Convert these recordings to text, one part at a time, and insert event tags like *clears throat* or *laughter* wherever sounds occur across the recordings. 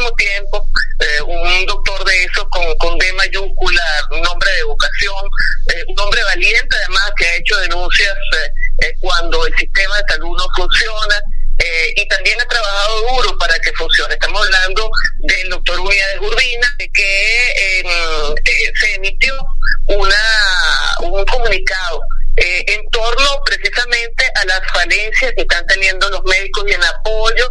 Muchísimo tiempo. Eh, un doctor de esos con, con D mayúscula, un hombre de vocación, eh, un hombre valiente además que ha hecho denuncias eh, cuando el sistema de salud no funciona. y también ha trabajado duro para que funcione. Estamos hablando del doctor Unidades Urbina, que se emitió una, un comunicado eh, en torno precisamente a las falencias que están teniendo los médicos y en apoyo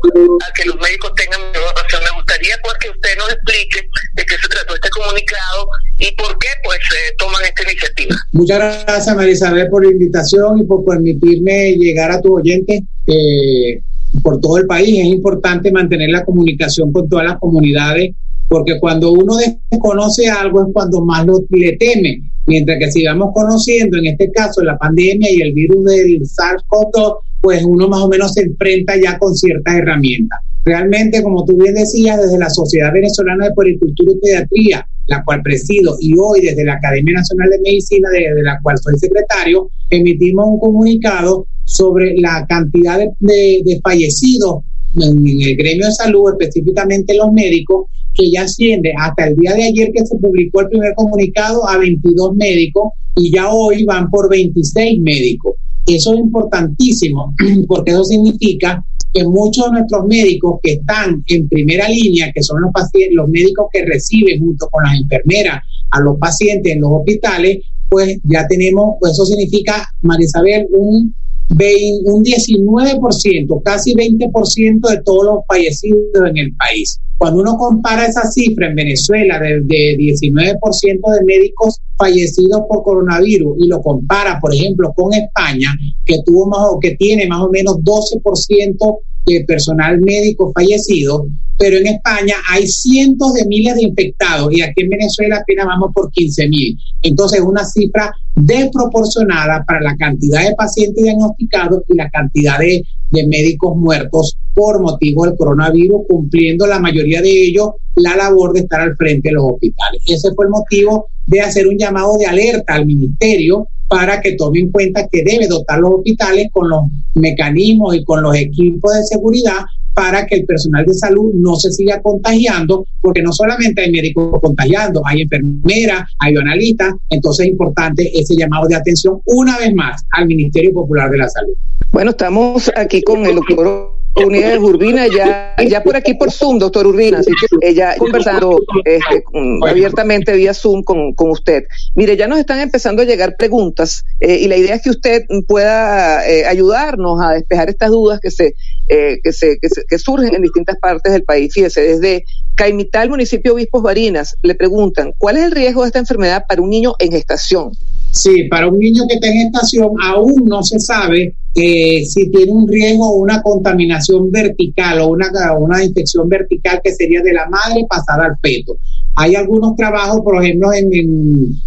a que los médicos tengan mejor razón. Me gustaría pues que usted nos explique de qué se trató este comunicado y por qué pues eh, toman esta iniciativa. Muchas gracias María Isabel por la invitación y por permitirme llegar a tu oyente. Eh, por todo el país es importante mantener la comunicación con todas las comunidades porque cuando uno desconoce algo es cuando más lo, le teme Mientras que sigamos conociendo, en este caso, la pandemia y el virus del SARS-CoV-2, pues uno más o menos se enfrenta ya con ciertas herramientas. Realmente, como tú bien decías, desde la Sociedad Venezolana de Puericultura y Pediatría, la cual presido, y hoy desde la Academia Nacional de Medicina, de, la cual soy secretario, emitimos un comunicado sobre la cantidad de, fallecidos en, el gremio de salud, específicamente los médicos, que ya asciende hasta el día de ayer que se publicó el primer comunicado a 22 médicos y ya hoy van por 26 médicos. Eso es importantísimo *clears throat* porque eso significa que muchos de nuestros médicos que están en primera línea, que son los pacientes, los médicos que reciben junto con las enfermeras a los pacientes en los hospitales, pues ya tenemos, eso significa, Marisabel, un un 19%, casi 20% de todos los fallecidos en el país. Cuando uno compara esa cifra en Venezuela de, 19% de médicos fallecidos por coronavirus y lo compara, por ejemplo, con España, que tuvo más o que tiene más o menos 12% de personal médico fallecido, pero en España hay cientos de miles de infectados y aquí en Venezuela apenas vamos por 15 mil. Entonces, una cifra desproporcionada para la cantidad de pacientes diagnosticados y la cantidad de, de médicos muertos por motivo del coronavirus, cumpliendo la mayoría de ellos la labor de estar al frente de los hospitales. Ese fue el motivo de hacer un llamado de alerta al ministerio para que tome en cuenta que debe dotar los hospitales con los mecanismos y con los equipos de seguridad para que el personal de salud no se siga contagiando, porque no solamente hay médicos contagiando, hay enfermeras, hay analistas, entonces es importante ese llamado de atención una vez más al Ministerio Popular de la Salud. Bueno, estamos aquí con el doctor Unidades Urbina, ya, ya por aquí por Zoom, doctor Urbina, así que ella conversando este, abiertamente vía Zoom con, con, usted. Mire, ya nos están empezando a llegar preguntas eh, y la idea es que usted pueda eh, ayudarnos a despejar estas dudas que se, eh, que, se, que, que, surgen en distintas partes del país. Fíjese, desde Caimital, municipio Obispos Barinas, le preguntan, ¿cuál es el riesgo de esta enfermedad para un niño en gestación? Sí, para un niño que está en estación aún no se sabe eh, si tiene un riesgo o una contaminación vertical o una, una infección vertical que sería de la madre pasada al feto. Hay algunos trabajos, por ejemplo, en,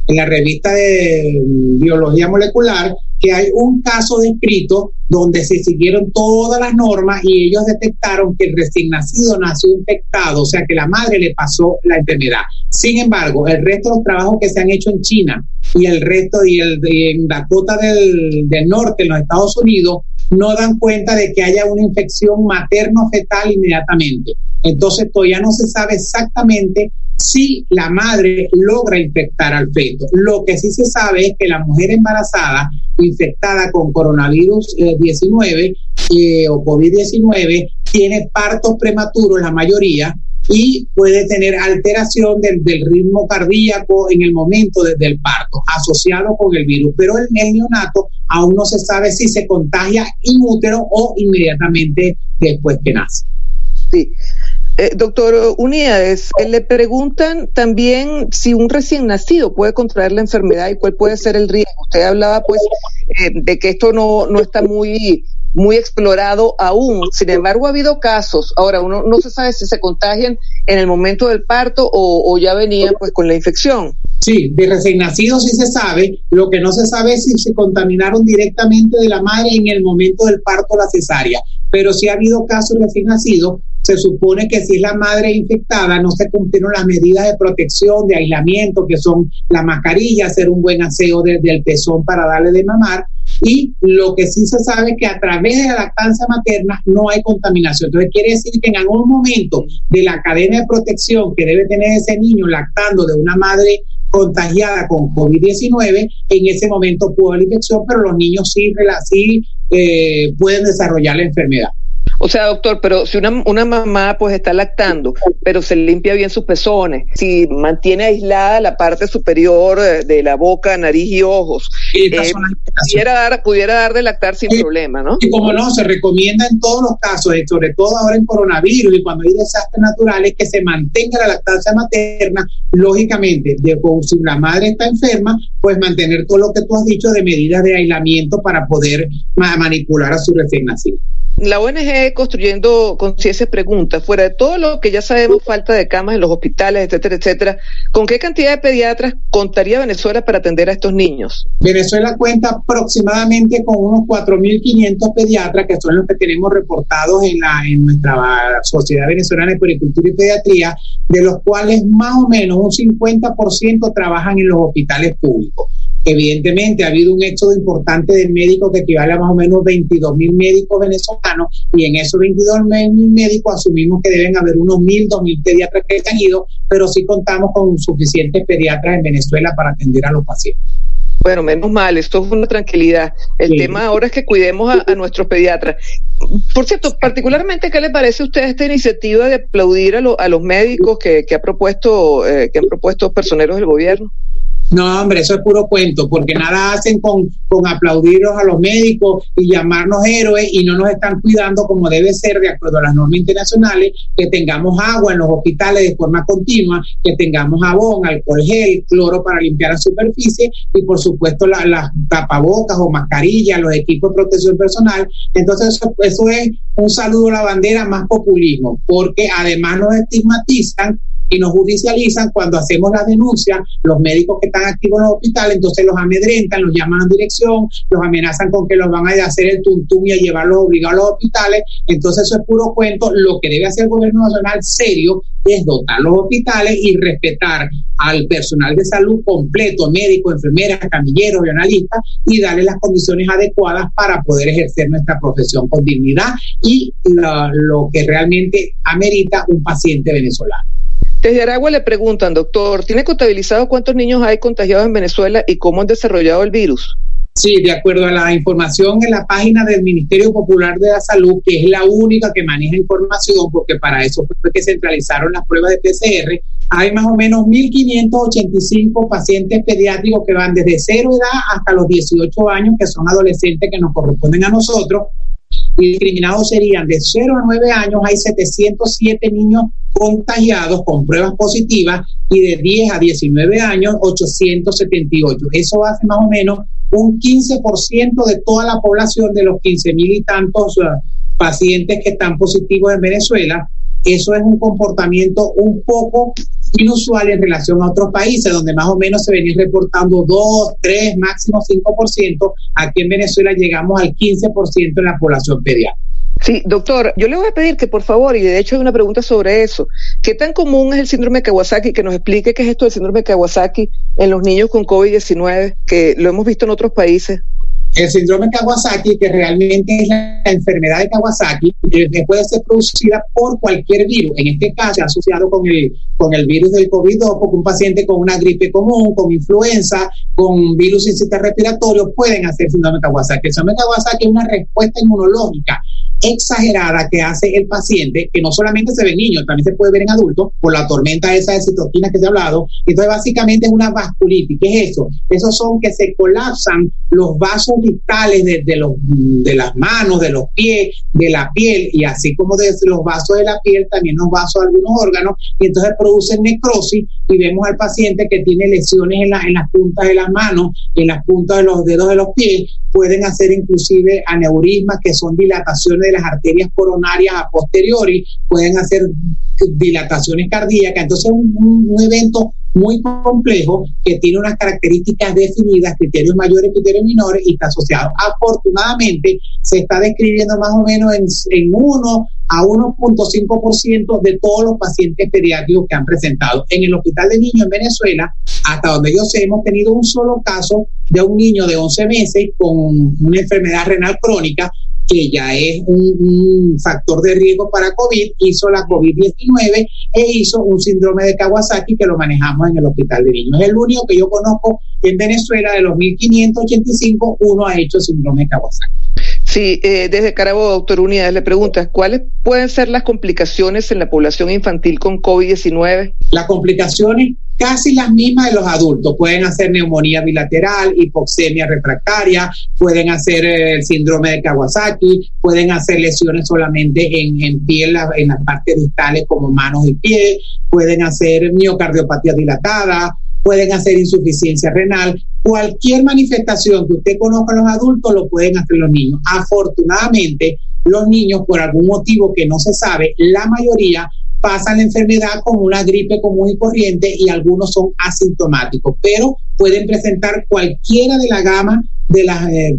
la revista de biología molecular, que hay un caso descrito donde se siguieron todas las normas y ellos detectaron que el recién nacido nació infectado, o sea que la madre le pasó la enfermedad. Sin embargo, el resto de los trabajos que se han hecho en China y el resto y el, en Dakota del Norte, en los Estados Unidos, no dan cuenta de que haya una infección materno-fetal inmediatamente. Entonces todavía no se sabe exactamente si la madre logra infectar al feto. Lo que sí se sabe es que la mujer embarazada infectada con coronavirus 19 eh, eh, o COVID-19 tiene partos prematuros, la mayoría, y puede tener alteración del, ritmo cardíaco en el momento del parto, asociado con el virus. Pero el, el neonato aún no se sabe si se contagia inútero o inmediatamente después que nace. Sí. Eh, doctor Unidades, eh, le preguntan también si un recién nacido puede contraer la enfermedad y cuál puede ser el riesgo. Usted hablaba pues eh, de que esto no, no está muy muy explorado aún. Sin embargo, ha habido casos. Ahora, uno no se sabe si se contagian en el momento del parto o, ya venían pues con la infección. Sí, de recién nacidos sí se sabe, lo que no se sabe es si se contaminaron directamente de la madre en el momento del parto la cesárea, pero sí ha habido casos recién nacidos, se supone que si es la madre infectada no se cumplieron las medidas de protección, de aislamiento, que son la mascarilla, hacer un buen aseo del pezón para darle de mamar, y lo que sí se sabe es que a través de la lactancia materna no hay contaminación. Entonces quiere decir que en algún momento de la cadena de protección que debe tener ese niño lactando de una madre contagiada con COVID-19, en ese momento pudo la infección, pero los niños sí, sí eh, pueden desarrollar la enfermedad. O sea, doctor, pero si una, una mamá pues está lactando, pero se limpia bien sus pezones, si mantiene aislada la parte superior de la boca, nariz y ojos, eh, pudiera, dar, pudiera dar de lactar sin problema, ¿no? Y como no, se recomienda en todos los casos, eh, sobre todo ahora en coronavirus y cuando hay desastres naturales, que se mantenga la lactancia materna, lógicamente, de, si la madre está enferma, pues mantener todo lo que tú has dicho de medidas de aislamiento para poder manipular a su recién nacido la ONG construyendo conciencia pregunta, fuera de todo lo que ya sabemos, falta de camas en los hospitales, etcétera, etcétera, ¿con qué cantidad de pediatras contaría Venezuela para atender a estos niños? Venezuela cuenta aproximadamente con unos 4.500 pediatras, que son los que tenemos reportados en, la, en nuestra Sociedad Venezolana de Pericultura y Pediatría, de los cuales más o menos un 50% trabajan en los hospitales públicos. Evidentemente ha habido un éxodo importante de médicos que equivale a más o menos 22 mil médicos venezolanos y en esos 22 mil médicos asumimos que deben haber unos mil, dos mil pediatras que han ido, pero sí contamos con suficientes pediatras en Venezuela para atender a los pacientes. Bueno, menos mal, esto es una tranquilidad. El tema ahora es que cuidemos a, nuestros pediatras. Por cierto, particularmente, ¿qué le parece a usted esta iniciativa de aplaudir a, a los médicos que, que ha propuesto, eh, que han propuesto personeros del gobierno? No, hombre, eso es puro cuento, porque nada hacen con, con aplaudirlos a los médicos y llamarnos héroes y no nos están cuidando como debe ser de acuerdo a las normas internacionales, que tengamos agua en los hospitales de forma continua, que tengamos jabón, alcohol gel, cloro para limpiar la superficie y por supuesto las tapabocas o mascarillas, los equipos de protección personal. Entonces eso, eso es un saludo a la bandera más populismo, porque además nos estigmatizan y nos judicializan cuando hacemos la denuncia, los médicos que están activos en los hospitales, entonces los amedrentan, los llaman a dirección, los amenazan con que los van a hacer el tuntum y a llevarlos obligados a los hospitales, entonces eso es puro cuento, lo que debe hacer el gobierno nacional serio es dotar los hospitales y respetar al personal de salud completo, médicos, enfermeras, camilleros, analistas, y darle las condiciones adecuadas para poder ejercer nuestra profesión con dignidad y lo que realmente amerita un paciente venezolano. Desde Aragua le preguntan, doctor, ¿tiene contabilizado cuántos niños hay contagiados en Venezuela y cómo han desarrollado el virus? Sí, de acuerdo a la información en la página del Ministerio Popular de la Salud, que es la única que maneja información, porque para eso fue que centralizaron las pruebas de PCR, hay más o menos 1.585 pacientes pediátricos que van desde cero edad hasta los 18 años, que son adolescentes que nos corresponden a nosotros, discriminados serían de 0 a 9 años, hay 707 niños contagiados con pruebas positivas y de 10 a 19 años 878. Eso hace más o menos un 15% de toda la población de los 15 mil y tantos uh, pacientes que están positivos en Venezuela. Eso es un comportamiento un poco inusual en relación a otros países, donde más o menos se venía reportando 2, 3, máximo 5%. Aquí en Venezuela llegamos al 15% en la población pediátrica. Sí, doctor, yo le voy a pedir que por favor, y de hecho hay una pregunta sobre eso, ¿qué tan común es el síndrome de Kawasaki? Que nos explique qué es esto del síndrome de Kawasaki en los niños con COVID-19, que lo hemos visto en otros países. El síndrome Kawasaki, que realmente es la enfermedad de Kawasaki, puede ser producida por cualquier virus. En este caso, asociado con el, con el virus del COVID-2, porque un paciente con una gripe común, con influenza, con virus sin sistema respiratorio, pueden hacer síndrome Kawasaki. El síndrome Kawasaki es una respuesta inmunológica exagerada que hace el paciente, que no solamente se ve en niños, también se puede ver en adultos, por la tormenta esa de citoquina que se ha hablado. Entonces, básicamente es una vasculitis. ¿Qué es eso? Esos son que se colapsan los vasos vitales de, de, los, de las manos, de los pies, de la piel, y así como de los vasos de la piel, también los vasos de algunos órganos, y entonces producen necrosis y vemos al paciente que tiene lesiones en, la, en las puntas de las manos, en las puntas de los dedos de los pies, pueden hacer inclusive aneurismas, que son dilataciones de las arterias coronarias a posteriori, pueden hacer dilataciones cardíacas. Entonces, un, un evento muy complejo que tiene unas características definidas, criterios mayores, criterios menores y está asociado. Afortunadamente, se está describiendo más o menos en, en 1 a 1.5% de todos los pacientes pediátricos que han presentado. En el Hospital de Niños en Venezuela, hasta donde yo sé, hemos tenido un solo caso de un niño de 11 meses con una enfermedad renal crónica que ya es un, un, factor de riesgo para COVID, hizo la COVID-19 e hizo un síndrome de Kawasaki que lo manejamos en el hospital de niños. Es el único que yo conozco en Venezuela de los 1.585, uno ha hecho síndrome de Kawasaki. Sí, eh, desde Carabobo, doctor Unidades, le preguntas, ¿cuáles pueden ser las complicaciones en la población infantil con COVID-19? Las complicaciones casi las mismas de los adultos. Pueden hacer neumonía bilateral, hipoxemia refractaria, pueden hacer eh, el síndrome de Kawasaki, pueden hacer lesiones solamente en, en piel, en las partes distales como manos y pies, pueden hacer miocardiopatía dilatada, pueden hacer insuficiencia renal, cualquier manifestación que usted conozca en los adultos lo pueden hacer los niños. Afortunadamente, los niños, por algún motivo que no se sabe, la mayoría pasan la enfermedad como una gripe común y corriente y algunos son asintomáticos, pero pueden presentar cualquiera de la gama de las eh,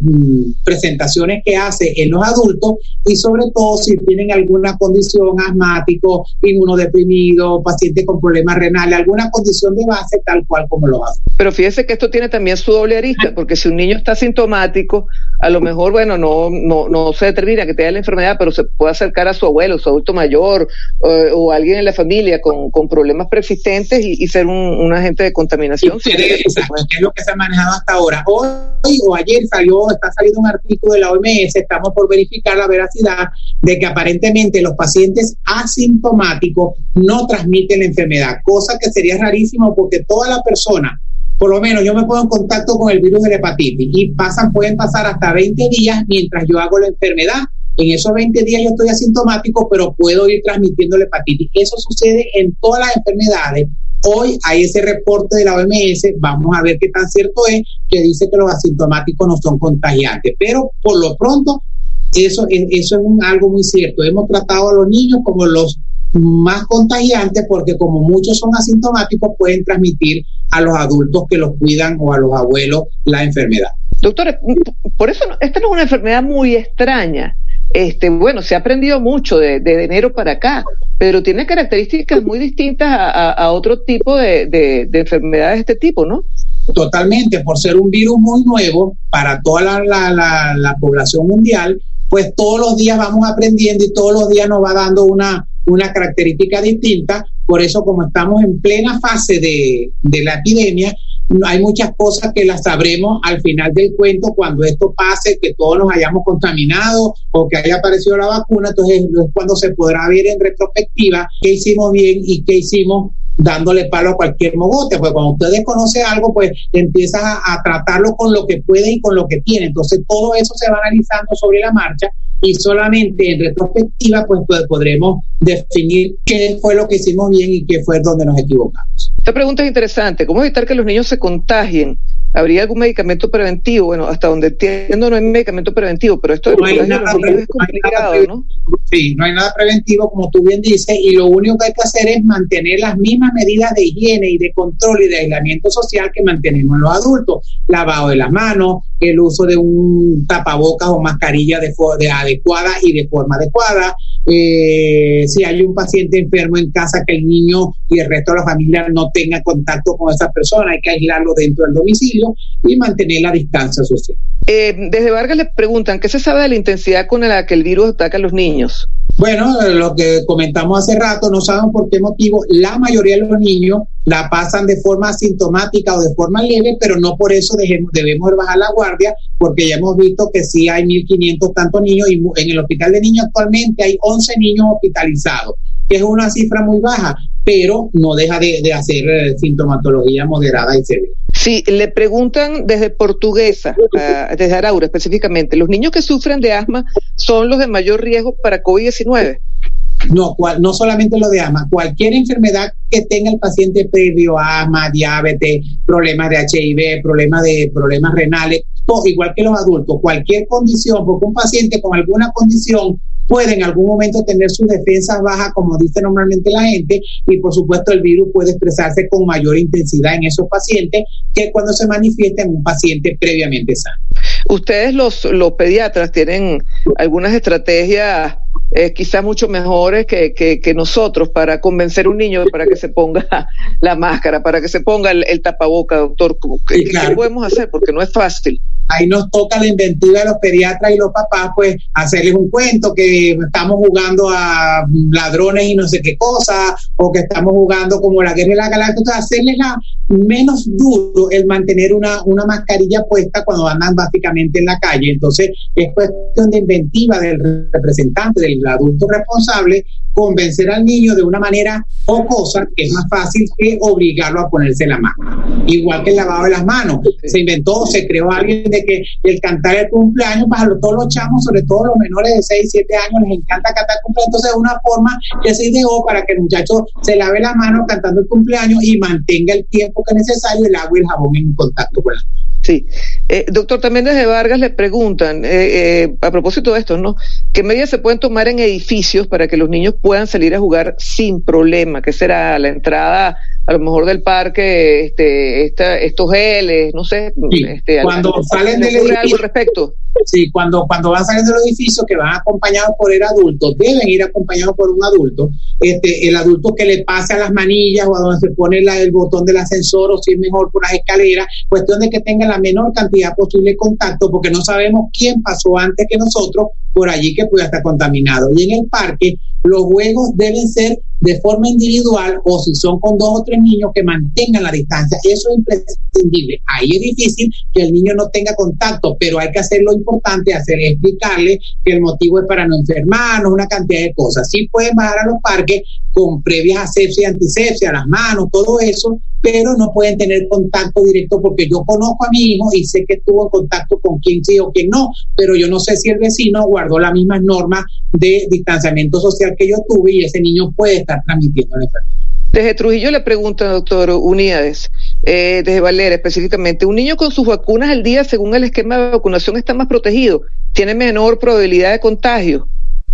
presentaciones que hace en los adultos y sobre todo si tienen alguna condición asmático, inmunodeprimido, paciente con problemas renales, alguna condición de base tal cual como los adultos. Pero fíjese que esto tiene también su doble arista, porque si un niño está sintomático, a lo mejor, bueno, no, no, no se determina que tenga la enfermedad, pero se puede acercar a su abuelo, su adulto mayor eh, o alguien en la familia con, problemas persistentes y, ser un, agente de contaminación. Sí, es lo que se ha manejado hasta ahora. Hoy o ayer salió, está saliendo un artículo de la OMS, estamos por verificar la veracidad de que aparentemente los pacientes asintomáticos no transmiten la enfermedad, cosa que sería rarísimo porque toda la persona por lo menos yo me pongo en contacto con el virus de la hepatitis y pasan, pueden pasar hasta 20 días mientras yo hago la enfermedad. En esos 20 días yo estoy asintomático, pero puedo ir transmitiendo la hepatitis. Eso sucede en todas las enfermedades. Hoy hay ese reporte de la OMS, vamos a ver qué tan cierto es, que dice que los asintomáticos no son contagiantes. Pero por lo pronto, eso, eso es algo muy cierto. Hemos tratado a los niños como los más contagiantes porque como muchos son asintomáticos pueden transmitir a los adultos que los cuidan o a los abuelos la enfermedad. Doctor, por eso no, esta no es una enfermedad muy extraña. Este, bueno, se ha aprendido mucho de, enero para acá, pero tiene características muy distintas a, otro tipo de, de, de, enfermedades de este tipo, ¿no? Totalmente, por ser un virus muy nuevo para toda la, la, la, la población mundial, pues todos los días vamos aprendiendo y todos los días nos va dando una, una característica distinta. Por eso, como estamos en plena fase de, la epidemia, hay muchas cosas que las sabremos al final del cuento cuando esto pase, que todos nos hayamos contaminado o que haya aparecido la vacuna. Entonces, es cuando se podrá ver en retrospectiva qué hicimos bien y qué hicimos dándole palo a cualquier mogote, pues cuando usted desconoce algo, pues empieza a, a, tratarlo con lo que puede y con lo que tiene. Entonces todo eso se va analizando sobre la marcha y solamente en retrospectiva pues, pues podremos definir qué fue lo que hicimos bien y qué fue donde nos equivocamos. Esta pregunta es interesante. ¿Cómo evitar que los niños se contagien? ¿Habría algún medicamento preventivo? Bueno, hasta donde entiendo no hay medicamento preventivo, pero esto no hay nada, es complicado, no, ¿no? Sí, no hay nada preventivo, como tú bien dices, y lo único que hay que hacer es mantener las mismas medidas de higiene y de control y de aislamiento social que mantenemos los adultos. Lavado de las manos, el uso de un tapabocas o mascarilla de, de adecuada y de forma adecuada. Eh, si hay un paciente enfermo en casa, que el niño y el resto de la familia no tenga contacto con esa persona, hay que aislarlo dentro del domicilio y mantener la distancia social. Eh, desde Vargas le preguntan, ¿qué se sabe de la intensidad con la que el virus ataca a los niños? Bueno, lo que comentamos hace rato, no saben por qué motivo la mayoría de los niños la pasan de forma asintomática o de forma leve, pero no por eso dejemos, debemos bajar la guardia, porque ya hemos visto que sí hay 1.500 tantos niños y en el hospital de niños actualmente hay 11 niños hospitalizados, que es una cifra muy baja, pero no deja de, de hacer eh, sintomatología moderada y severa. Sí, le preguntan desde Portuguesa, uh, desde Araura específicamente, ¿los niños que sufren de asma son los de mayor riesgo para COVID-19? No, cual, no solamente lo de asma, cualquier enfermedad que tenga el paciente previo a asma, diabetes, problemas de HIV, problemas de problemas renales, igual que los adultos, cualquier condición, porque un paciente con alguna condición puede en algún momento tener sus defensas bajas, como dice normalmente la gente, y por supuesto el virus puede expresarse con mayor intensidad en esos pacientes que cuando se manifiesta en un paciente previamente sano. Ustedes los, los pediatras tienen algunas estrategias eh, quizás mucho mejores que, que, que, nosotros para convencer a un niño para que se ponga *laughs* la máscara, para que se ponga el, el tapaboca, doctor. ¿Qué, sí, claro. ¿Qué podemos hacer? Porque no es fácil ahí nos toca la inventiva de los pediatras y los papás, pues hacerles un cuento que estamos jugando a ladrones y no sé qué cosa, o que estamos jugando como la guerra de la galaxia, hacerles la menos duro el mantener una, una mascarilla puesta cuando andan básicamente en la calle. Entonces es cuestión de inventiva del representante, del adulto responsable, convencer al niño de una manera o cosa que es más fácil que obligarlo a ponerse la mano. Igual que el lavado de las manos. Se inventó, se creó alguien de que el cantar el cumpleaños para todos los chamos, sobre todo los menores de 6, 7 años, les encanta cantar el cumpleaños. Entonces es una forma que se ideó para que el muchacho se lave la mano cantando el cumpleaños y mantenga el tiempo que es necesario el agua y el jabón en contacto con la. Sí. Eh, doctor, también desde Vargas le preguntan, eh, eh, a propósito de esto, ¿no? ¿Qué medidas se pueden tomar en edificios para que los niños puedan salir a jugar sin problema? ¿Qué será la entrada, a lo mejor del parque, este, esta, estos geles, no sé? Sí. Este, cuando al, salen del algo edificio, al respecto? Sí, cuando, cuando van saliendo del edificio, que van acompañados por el adulto, deben ir acompañados por un adulto, este, el adulto que le pase a las manillas o a donde se pone la, el botón del ascensor o si es mejor por las escaleras, cuestión de que tenga la menor cantidad posible de contacto, porque no sabemos quién pasó antes que nosotros por allí que pueda estar contaminado. Y en el parque, los juegos deben ser de forma individual o si son con dos o tres niños que mantengan la distancia. Eso es imprescindible. Ahí es difícil que el niño no tenga contacto, pero hay que hacer lo importante, hacer explicarle que el motivo es para no enfermarnos, una cantidad de cosas. Sí pueden bajar a los parques con previas asepsia y antisepsia, las manos, todo eso, pero no pueden tener contacto directo porque yo conozco a mi hijo y sé que estuvo en contacto con quien sí o quien no, pero yo no sé si el vecino guardó las mismas normas de distanciamiento social que yo tuve y ese niño puede estar transmitiendo la enfermedad. Desde Trujillo le pregunta, doctor Unidades, eh, desde Valera específicamente, ¿un niño con sus vacunas al día, según el esquema de vacunación, está más protegido? ¿Tiene menor probabilidad de contagio?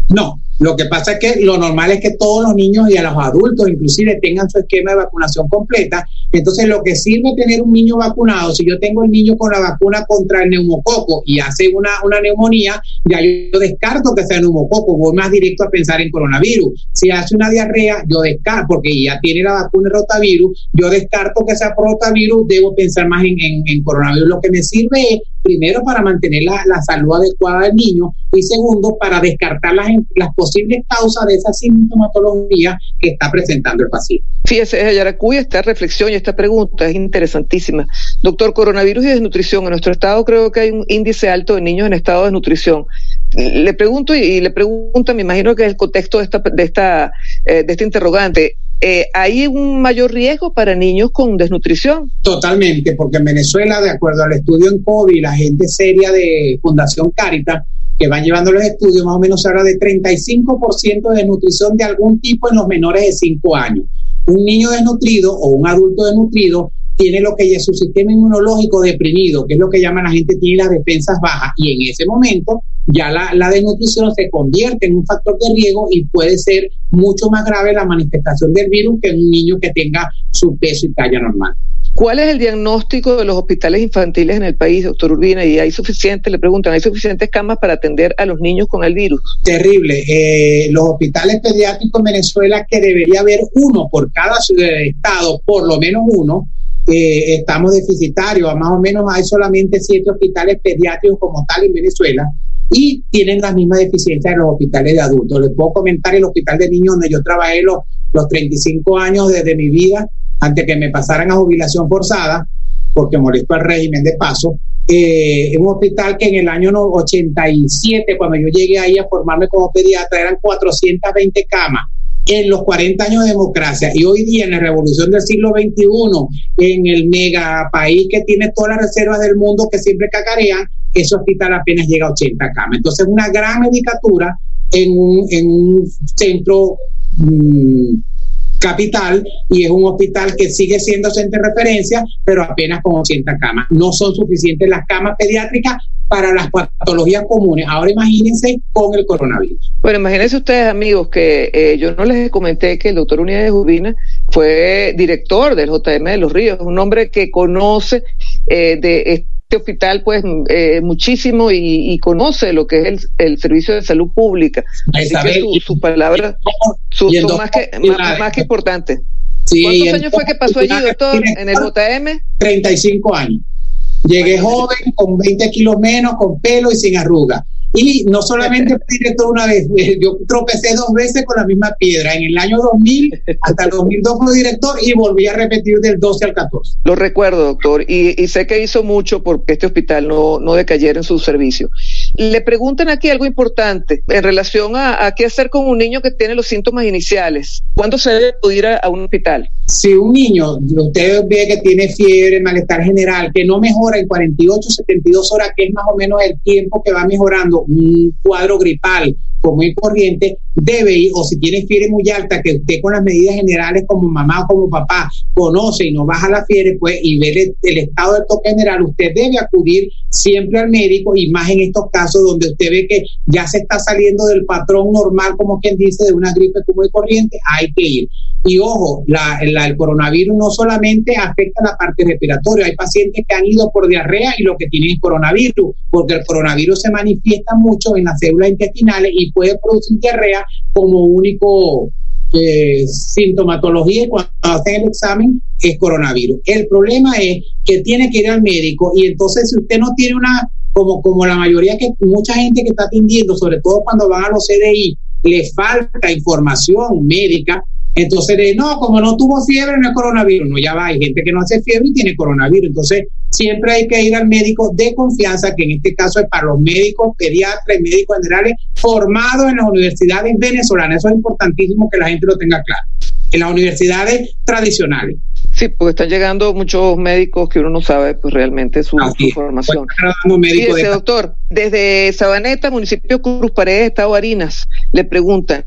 No, lo que pasa es que lo normal es que todos los niños y a los adultos inclusive tengan su esquema de vacunación completa. Entonces lo que sirve tener un niño vacunado, si yo tengo el niño con la vacuna contra el neumococo y hace una, una neumonía, ya yo descarto que sea neumococo, voy más directo a pensar en coronavirus. Si hace una diarrea, yo descarto, porque ya tiene la vacuna de rotavirus, yo descarto que sea rotavirus, debo pensar más en, en, coronavirus. Lo que me sirve es primero para mantener la, la, salud adecuada del niño y segundo para descartar las, las posibles causas de esa sintomatología que está presentando el paciente. Fíjese, Yaracuy, esta reflexión y esta pregunta es interesantísima. Doctor, coronavirus y desnutrición. En nuestro estado creo que hay un índice alto de niños en estado de desnutrición. Le pregunto y, y le pregunto, me imagino que es el contexto de esta, de esta, eh, de este interrogante. Eh, ¿hay un mayor riesgo para niños con desnutrición? Totalmente, porque en Venezuela, de acuerdo al estudio en COVID, la gente seria de Fundación Caritas, que van llevando los estudios, más o menos se habla de 35% de desnutrición de algún tipo en los menores de 5 años. Un niño desnutrido o un adulto desnutrido tiene lo que es su sistema inmunológico deprimido, que es lo que llaman la gente tiene las defensas bajas, y en ese momento ya la, la desnutrición se convierte en un factor de riesgo y puede ser mucho más grave la manifestación del virus que en un niño que tenga su peso y talla normal. ¿Cuál es el diagnóstico de los hospitales infantiles en el país, doctor Urbina? ¿Y hay suficiente, le preguntan, hay suficientes camas para atender a los niños con el virus? Terrible. Eh, los hospitales pediátricos en Venezuela, que debería haber uno por cada estado, por lo menos uno, eh, estamos deficitarios. Más o menos hay solamente siete hospitales pediátricos como tal en Venezuela y tienen las mismas deficiencias de los hospitales de adultos. Les puedo comentar el hospital de niños donde yo trabajé los, los 35 años desde mi vida antes que me pasaran a jubilación forzada, porque molesto al régimen de paso, eh, un hospital que en el año 87, cuando yo llegué ahí a formarme como pediatra, eran 420 camas en los 40 años de democracia y hoy día en la revolución del siglo XXI, en el mega país que tiene todas las reservas del mundo que siempre cacarean, ese hospital apenas llega a 80 camas. Entonces, una gran medicatura en un, en un centro mmm, capital y es un hospital que sigue siendo centro de referencia, pero apenas con 80 camas. No son suficientes las camas pediátricas para las patologías comunes. Ahora imagínense con el coronavirus. Bueno, imagínense ustedes, amigos, que eh, yo no les comenté que el doctor Unidades Urbina fue director del JM de los Ríos, un hombre que conoce eh, de este hospital pues eh, muchísimo y, y, conoce lo que es el, el servicio de salud pública. Así que su, su palabra su, son más que, más, más que importantes. Sí, ¿Cuántos años fue que pasó allí, doctor, en el JM? 35 años. Llegué joven, con 20 kilos menos, con pelo y sin arruga. Y no solamente *laughs* fui director una vez, yo tropecé dos veces con la misma piedra. En el año 2000 hasta el 2002 fui director y volví a repetir del 12 al 14. Lo recuerdo, doctor, y, y sé que hizo mucho porque este hospital no, no decayera en su servicio. Le preguntan aquí algo importante en relación a, qué hacer con un niño que tiene los síntomas iniciales. ¿Cuándo se debe acudir a, un hospital? Si un niño, usted ve que tiene fiebre, malestar general, que no mejora en 48, 72 horas, que es más o menos el tiempo que va mejorando un cuadro gripal común y corriente, debe ir, o si tiene fiebre muy alta, que usted con las medidas generales como mamá o como papá conoce y no baja la fiebre, pues, y ver el, el estado de toque general, usted debe acudir siempre al médico y más en estos casos donde usted ve que ya se está saliendo del patrón normal, como quien dice, de una gripe común y corriente, hay que ir. Y ojo, el coronavirus no solamente afecta la parte respiratoria, hay pacientes que han ido por diarrea y lo que tienen es coronavirus, porque el coronavirus se manifiesta mucho en las células intestinales y puede producir diarrea como único eh, sintomatología cuando hacen el examen es coronavirus. El problema es que tiene que ir al médico y entonces si usted no tiene una, como, como la mayoría que mucha gente que está atendiendo, sobre todo cuando van a los CDI, le falta información médica, entonces, de, no, como no tuvo fiebre, no es coronavirus. No, ya va, hay gente que no hace fiebre y tiene coronavirus. Entonces, siempre hay que ir al médico de confianza, que en este caso es para los médicos, pediatras y médicos generales formados en las universidades venezolanas. Eso es importantísimo que la gente lo tenga claro. En las universidades tradicionales. Sí, pues están llegando muchos médicos que uno no sabe pues realmente su, su formación. Fíjese, de... doctor, desde Sabaneta, municipio Cruz Paredes, Estado Arinas, le preguntan,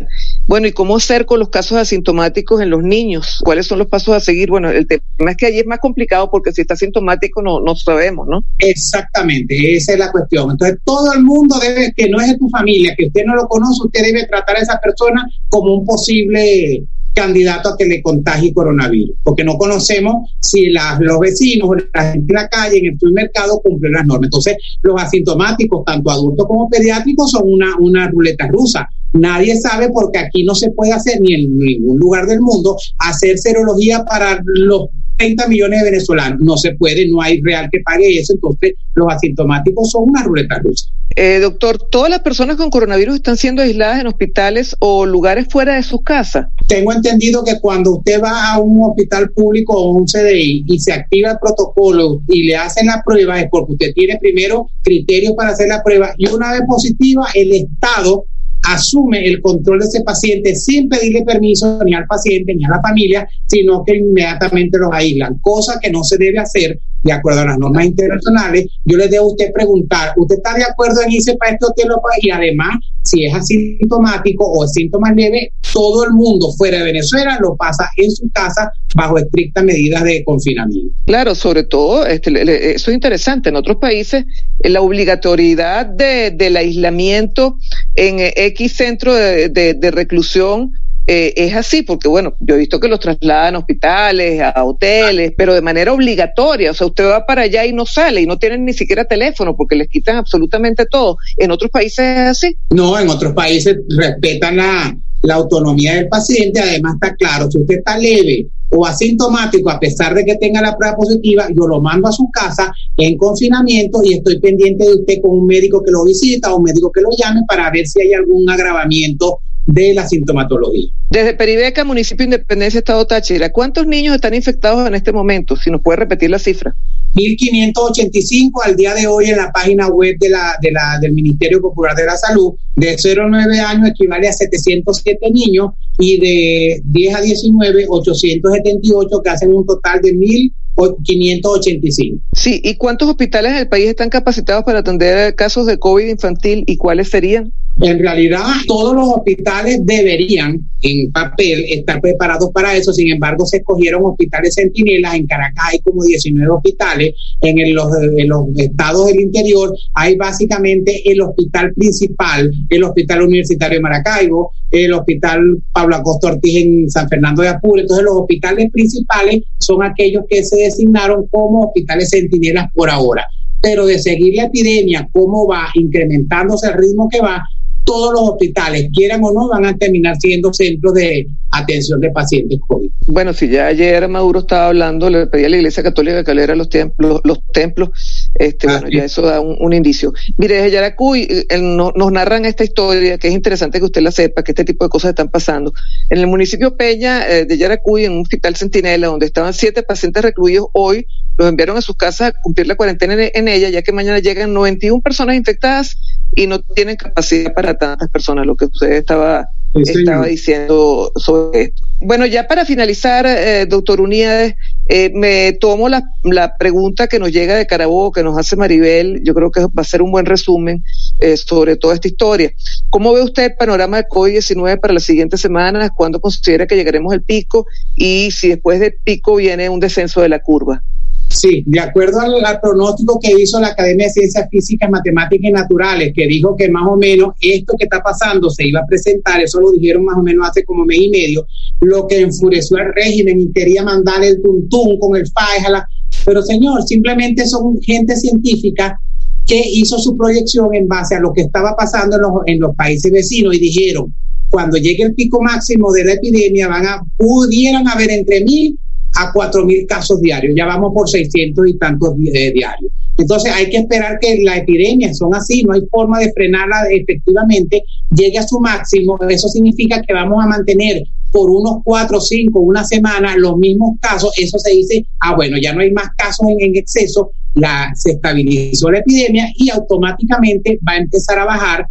bueno, ¿y cómo hacer con los casos asintomáticos en los niños? ¿Cuáles son los pasos a seguir? Bueno, el tema es que allí es más complicado porque si está asintomático no, no sabemos, ¿no? Exactamente, esa es la cuestión. Entonces, todo el mundo debe, que no es de tu familia, que usted no lo conoce, usted debe tratar a esa persona como un posible candidato a que le contagie coronavirus, porque no conocemos si la, los vecinos o la gente en la calle, en el supermercado, cumplen las normas. Entonces, los asintomáticos, tanto adultos como pediátricos, son una, una ruleta rusa. Nadie sabe porque aquí no se puede hacer, ni en ningún lugar del mundo, hacer serología para los 30 millones de venezolanos. No se puede, no hay real que pague eso, entonces los asintomáticos son una ruleta rusa. Eh, doctor, ¿todas las personas con coronavirus están siendo aisladas en hospitales o lugares fuera de sus casas? Tengo entendido que cuando usted va a un hospital público o un CDI y se activa el protocolo y le hacen la prueba es porque usted tiene primero criterios para hacer la prueba y una vez positiva el Estado asume el control de ese paciente sin pedirle permiso ni al paciente ni a la familia, sino que inmediatamente los aíslan, cosa que no se debe hacer de acuerdo a las normas internacionales. Yo le debo a usted preguntar, ¿usted está de acuerdo en irse para este hotel? Y además, si es asintomático o síntomas leves, todo el mundo fuera de Venezuela lo pasa en su casa bajo estrictas medidas de confinamiento. Claro, sobre todo, este, eso es interesante. En otros países, la obligatoriedad de, del aislamiento en X centro de, de, de reclusión eh, es así, porque bueno, yo he visto que los trasladan a hospitales, a hoteles, pero de manera obligatoria. O sea, usted va para allá y no sale y no tienen ni siquiera teléfono porque les quitan absolutamente todo. ¿En otros países es así? No, en otros países respetan la, la autonomía del paciente. Además, está claro, si usted está leve o asintomático, a pesar de que tenga la prueba positiva, yo lo mando a su casa en confinamiento y estoy pendiente de usted con un médico que lo visita o un médico que lo llame para ver si hay algún agravamiento de la sintomatología. Desde Peribeca, municipio de Independencia, Estado Táchira, ¿cuántos niños están infectados en este momento? Si nos puede repetir la cifra. 1.585 al día de hoy en la página web de la, de la, del Ministerio Popular de la Salud. De 0 a 9 años equivale a 707 niños y de 10 a 19, 878, que hacen un total de 1.585. Sí, ¿y cuántos hospitales en el país están capacitados para atender casos de COVID infantil y cuáles serían? En realidad, todos los hospitales deberían, en papel, estar preparados para eso. Sin embargo, se escogieron hospitales centinelas. En Caracas hay como 19 hospitales. En, los, en los estados del interior hay básicamente el hospital principal, el Hospital Universitario de Maracaibo, el Hospital Pablo Acosta Ortiz en San Fernando de Apure. Entonces, los hospitales principales son aquellos que se designaron como hospitales centinelas por ahora. Pero de seguir la epidemia, cómo va incrementándose el ritmo que va, todos los hospitales, quieran o no, van a terminar siendo centros de atención de pacientes COVID. Bueno, si ya ayer Maduro estaba hablando, le pedía a la Iglesia Católica que abriera los templos, los templos, este, bueno, ya eso da un, indicio. Mire, desde Yaracuy eh, nos narran esta historia, que es interesante que usted la sepa, que este tipo de cosas están pasando. En el municipio Peña eh, de Yaracuy, en un hospital Centinela, donde estaban siete pacientes recluidos, hoy los enviaron a sus casas a cumplir la cuarentena en ella, ya que mañana llegan 91 personas infectadas y no tienen capacidad para tantas personas, lo que usted estaba, estaba diciendo sobre esto. Bueno, ya para finalizar, eh, doctor Uníades, eh, me tomo la, la, pregunta que nos llega de Carabobo, que nos hace Maribel, yo creo que va a ser un buen resumen eh, sobre toda esta historia. ¿Cómo ve usted el panorama de COVID-19 para las siguientes semanas? ¿Cuándo considera que llegaremos al pico? Y si después del pico viene un descenso de la curva. Sí, de acuerdo al, pronóstico que hizo la Academia de Ciencias Físicas, Matemáticas y Naturales, que dijo que más o menos esto que está pasando se iba a presentar, eso lo dijeron más o menos hace como mes y medio, lo que enfureció al régimen y quería mandar el tuntún con el FAEJALA. Pero señor, simplemente son gente científica que hizo su proyección en base a lo que estaba pasando en los, en los países vecinos y dijeron, cuando llegue el pico máximo de la epidemia, van a, pudieran haber entre mil a 4.000 casos diarios, ya vamos por 600 y tantos eh, diarios. Entonces hay que esperar que la epidemia son así, no hay forma de frenarla efectivamente, llegue a su máximo, eso significa que vamos a mantener por unos cuatro, cinco, una semana los mismos casos, eso se dice, ah, bueno, ya no hay más casos en, en exceso, la, se estabilizó la epidemia y automáticamente va a empezar a bajar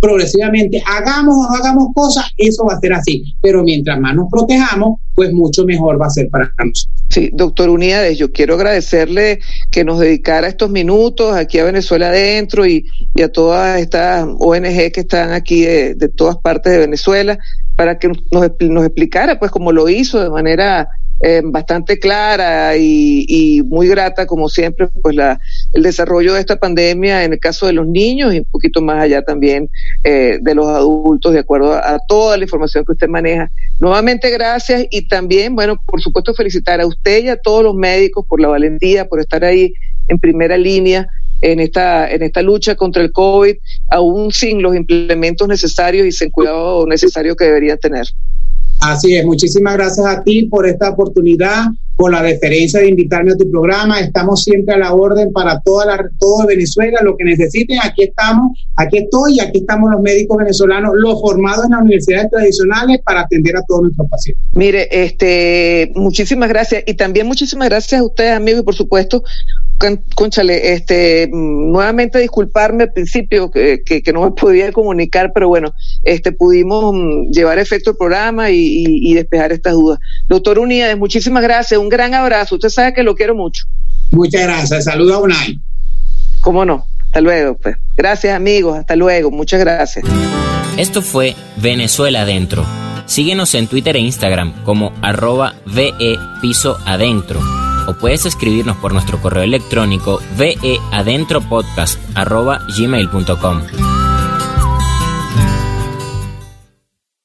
progresivamente, hagamos o no hagamos cosas, eso va a ser así. Pero mientras más nos protejamos, pues mucho mejor va a ser para nosotros. Sí, doctor Unidades, yo quiero agradecerle que nos dedicara estos minutos aquí a Venezuela adentro y, a todas estas ONG que están aquí de, todas partes de Venezuela para que nos, nos explicara, pues, cómo lo hizo de manera eh, bastante clara y, muy grata, como siempre, pues la, el desarrollo de esta pandemia en el caso de los niños y un poquito más allá también eh, de los adultos, de acuerdo a, toda la información que usted maneja. Nuevamente, gracias y también, bueno, por supuesto, felicitar a usted y a todos los médicos por la valentía, por estar ahí en primera línea en esta, en esta lucha contra el COVID, aún sin los implementos necesarios y sin cuidado necesario que deberían tener. Así es, muchísimas gracias a ti por esta oportunidad, por la deferencia de invitarme a tu programa. Estamos siempre a la orden para toda la, todo Venezuela, lo que necesiten, aquí estamos, aquí estoy y aquí estamos los médicos venezolanos, los formados en las universidades tradicionales para atender a todos nuestros pacientes. Mire, este, muchísimas gracias y también muchísimas gracias a ustedes, amigos, y por supuesto Conchale, este, nuevamente disculparme al principio que, que, no me podía comunicar, pero bueno, este, pudimos mm, llevar efecto el programa y, despejar estas dudas. Doctor Unides, muchísimas gracias, un gran abrazo. Usted sabe que lo quiero mucho. Muchas gracias, saludos a Unai. ¿Cómo no? Hasta luego, pues. Gracias, amigos, hasta luego, muchas gracias. Esto fue Venezuela Adentro. Síguenos en Twitter e Instagram como arroba VE Piso Adentro o puedes escribirnos por nuestro correo electrónico veadentropodcast.gmail.com.